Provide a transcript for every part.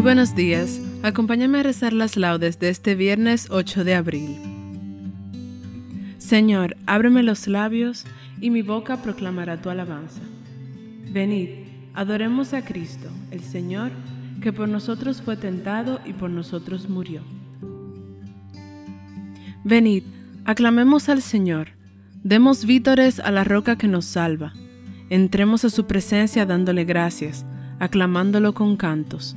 Muy buenos días. Acompáñame a rezar las laudes de este viernes 8 de abril. Señor, ábreme los labios y mi boca proclamará tu alabanza. Venid, adoremos a Cristo, el Señor, que por nosotros fue tentado y por nosotros murió. Venid, aclamemos al Señor, demos vítores a la roca que nos salva, entremos a su presencia dándole gracias, aclamándolo con cantos.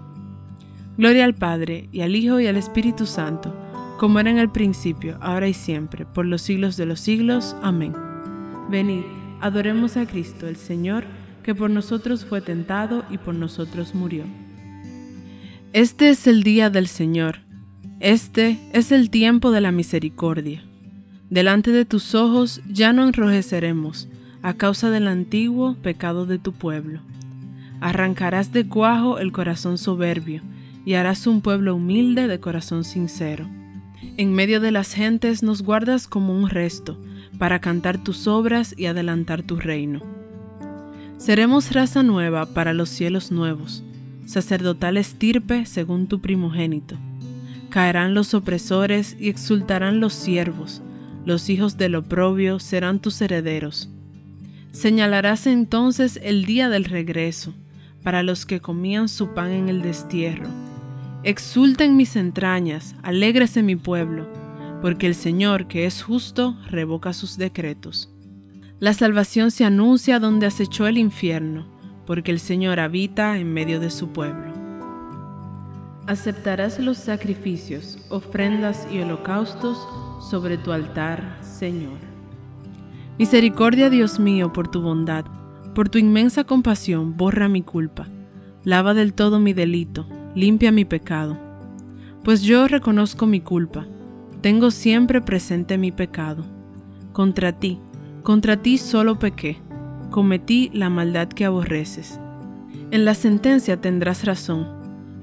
Gloria al Padre, y al Hijo, y al Espíritu Santo, como era en el principio, ahora y siempre, por los siglos de los siglos. Amén. Venid, adoremos a Cristo, el Señor, que por nosotros fue tentado y por nosotros murió. Este es el día del Señor, este es el tiempo de la misericordia. Delante de tus ojos ya no enrojeceremos a causa del antiguo pecado de tu pueblo. Arrancarás de cuajo el corazón soberbio, y harás un pueblo humilde de corazón sincero. En medio de las gentes nos guardas como un resto, para cantar tus obras y adelantar tu reino. Seremos raza nueva para los cielos nuevos, sacerdotal estirpe según tu primogénito. Caerán los opresores y exultarán los siervos, los hijos del oprobio serán tus herederos. Señalarás entonces el día del regreso, para los que comían su pan en el destierro Exulta en mis entrañas, alégrese mi pueblo, porque el Señor, que es justo, revoca sus decretos. La salvación se anuncia donde acechó el infierno, porque el Señor habita en medio de su pueblo. Aceptarás los sacrificios, ofrendas y holocaustos sobre tu altar, Señor. Misericordia, Dios mío, por tu bondad, por tu inmensa compasión, borra mi culpa, lava del todo mi delito limpia mi pecado. Pues yo reconozco mi culpa, tengo siempre presente mi pecado. Contra ti, contra ti solo pequé, cometí la maldad que aborreces. En la sentencia tendrás razón,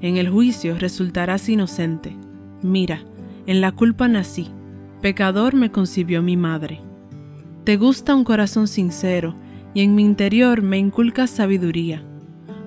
en el juicio resultarás inocente. Mira, en la culpa nací, pecador me concibió mi madre. Te gusta un corazón sincero, y en mi interior me inculcas sabiduría.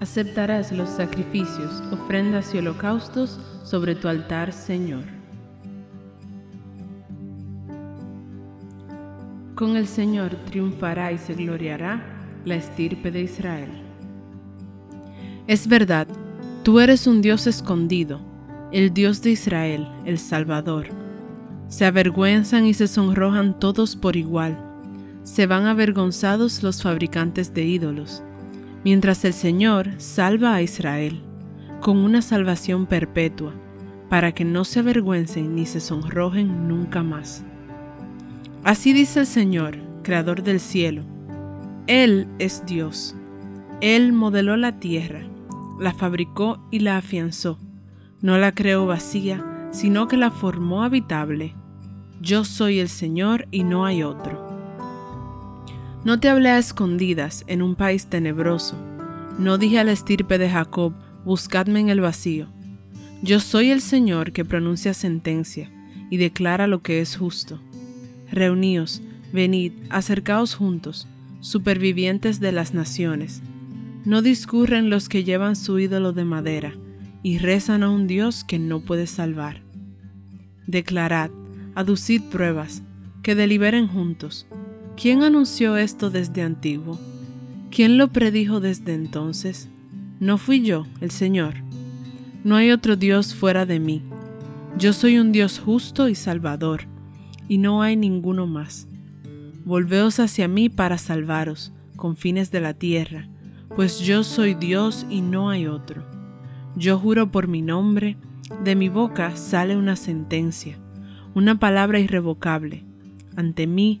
Aceptarás los sacrificios, ofrendas y holocaustos sobre tu altar, Señor. Con el Señor triunfará y se gloriará la estirpe de Israel. Es verdad, tú eres un Dios escondido, el Dios de Israel, el Salvador. Se avergüenzan y se sonrojan todos por igual, se van avergonzados los fabricantes de ídolos, mientras el Señor salva a Israel con una salvación perpetua, para que no se avergüencen ni se sonrojen nunca más. Así dice el Señor, Creador del cielo. Él es Dios. Él modeló la tierra, la fabricó y la afianzó. No la creó vacía, sino que la formó habitable. Yo soy el Señor y no hay otro. No te hablé a escondidas en un país tenebroso. No dije a la estirpe de Jacob, buscadme en el vacío. Yo soy el Señor que pronuncia sentencia y declara lo que es justo. Reuníos, venid, acercaos juntos, supervivientes de las naciones. No discurren los que llevan su ídolo de madera y rezan a un Dios que no puede salvar. Declarad, aducid pruebas, que deliberen juntos. ¿Quién anunció esto desde antiguo? ¿Quién lo predijo desde entonces? No fui yo, el Señor. No hay otro Dios fuera de mí. Yo soy un Dios justo y salvador y no hay ninguno más. Volveos hacia mí para salvaros, con fines de la tierra, pues yo soy Dios y no hay otro. Yo juro por mi nombre, de mi boca sale una sentencia, una palabra irrevocable. Ante mí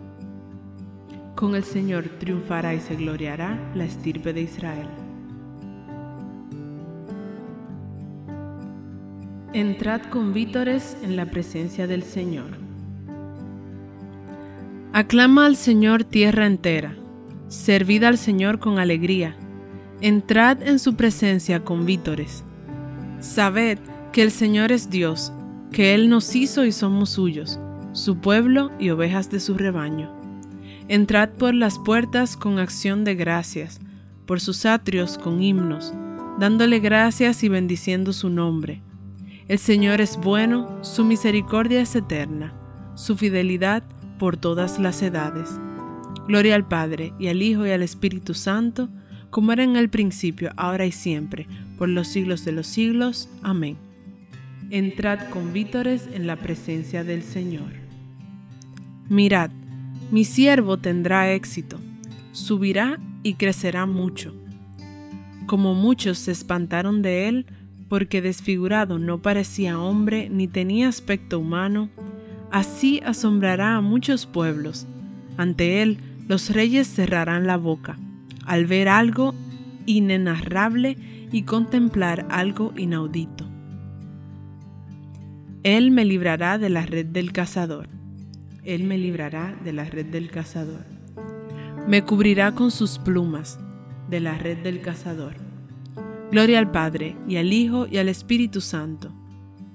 Con el Señor triunfará y se gloriará la estirpe de Israel. Entrad con vítores en la presencia del Señor. Aclama al Señor tierra entera, servid al Señor con alegría, entrad en su presencia con vítores. Sabed que el Señor es Dios, que Él nos hizo y somos suyos, su pueblo y ovejas de su rebaño. Entrad por las puertas con acción de gracias, por sus atrios con himnos, dándole gracias y bendiciendo su nombre. El Señor es bueno, su misericordia es eterna, su fidelidad por todas las edades. Gloria al Padre, y al Hijo, y al Espíritu Santo, como era en el principio, ahora y siempre, por los siglos de los siglos. Amén. Entrad con vítores en la presencia del Señor. Mirad, mi siervo tendrá éxito, subirá y crecerá mucho. Como muchos se espantaron de él, porque desfigurado no parecía hombre ni tenía aspecto humano, así asombrará a muchos pueblos. Ante él los reyes cerrarán la boca al ver algo inenarrable y contemplar algo inaudito. Él me librará de la red del cazador. Él me librará de la red del cazador. Me cubrirá con sus plumas de la red del cazador. Gloria al Padre, y al Hijo, y al Espíritu Santo.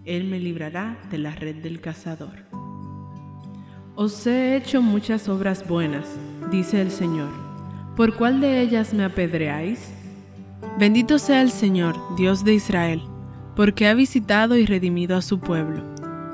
Él me librará de la red del cazador. Os he hecho muchas obras buenas, dice el Señor. ¿Por cuál de ellas me apedreáis? Bendito sea el Señor, Dios de Israel, porque ha visitado y redimido a su pueblo,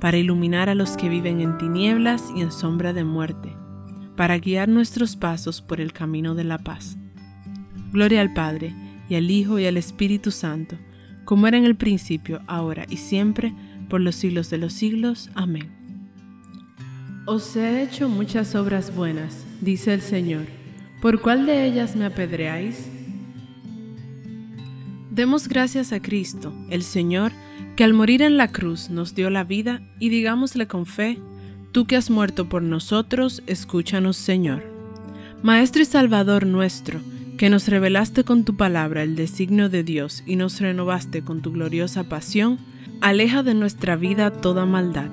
para iluminar a los que viven en tinieblas y en sombra de muerte, para guiar nuestros pasos por el camino de la paz. Gloria al Padre, y al Hijo, y al Espíritu Santo, como era en el principio, ahora y siempre, por los siglos de los siglos. Amén. Os he hecho muchas obras buenas, dice el Señor. ¿Por cuál de ellas me apedreáis? Demos gracias a Cristo, el Señor, que al morir en la cruz nos dio la vida, y digámosle con fe, Tú que has muerto por nosotros, escúchanos, Señor. Maestro y Salvador nuestro, que nos revelaste con tu palabra el designio de Dios y nos renovaste con tu gloriosa pasión, aleja de nuestra vida toda maldad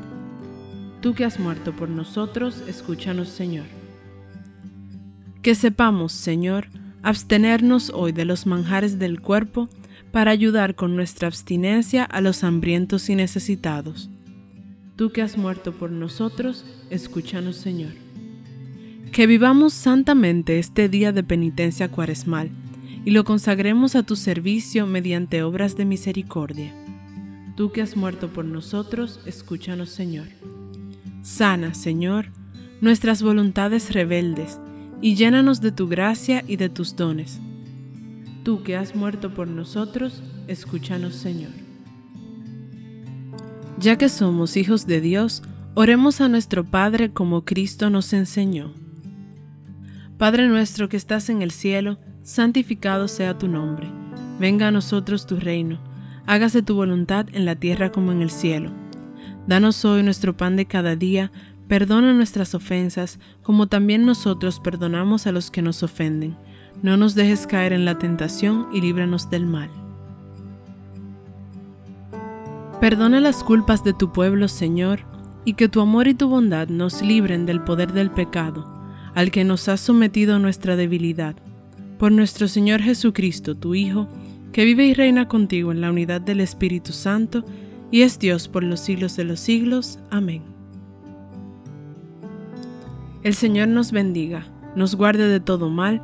Tú que has muerto por nosotros, escúchanos, Señor. Que sepamos, Señor, abstenernos hoy de los manjares del cuerpo para ayudar con nuestra abstinencia a los hambrientos y necesitados. Tú que has muerto por nosotros, escúchanos, Señor. Que vivamos santamente este día de penitencia cuaresmal y lo consagremos a tu servicio mediante obras de misericordia. Tú que has muerto por nosotros, escúchanos, Señor. Sana, Señor, nuestras voluntades rebeldes y llénanos de tu gracia y de tus dones. Tú que has muerto por nosotros, escúchanos, Señor. Ya que somos hijos de Dios, oremos a nuestro Padre como Cristo nos enseñó. Padre nuestro que estás en el cielo, santificado sea tu nombre. Venga a nosotros tu reino. Hágase tu voluntad en la tierra como en el cielo. Danos hoy nuestro pan de cada día, perdona nuestras ofensas, como también nosotros perdonamos a los que nos ofenden. No nos dejes caer en la tentación y líbranos del mal. Perdona las culpas de tu pueblo, Señor, y que tu amor y tu bondad nos libren del poder del pecado, al que nos has sometido nuestra debilidad. Por nuestro Señor Jesucristo, tu Hijo, que vive y reina contigo en la unidad del Espíritu Santo, y es Dios por los siglos de los siglos. Amén. El Señor nos bendiga, nos guarde de todo mal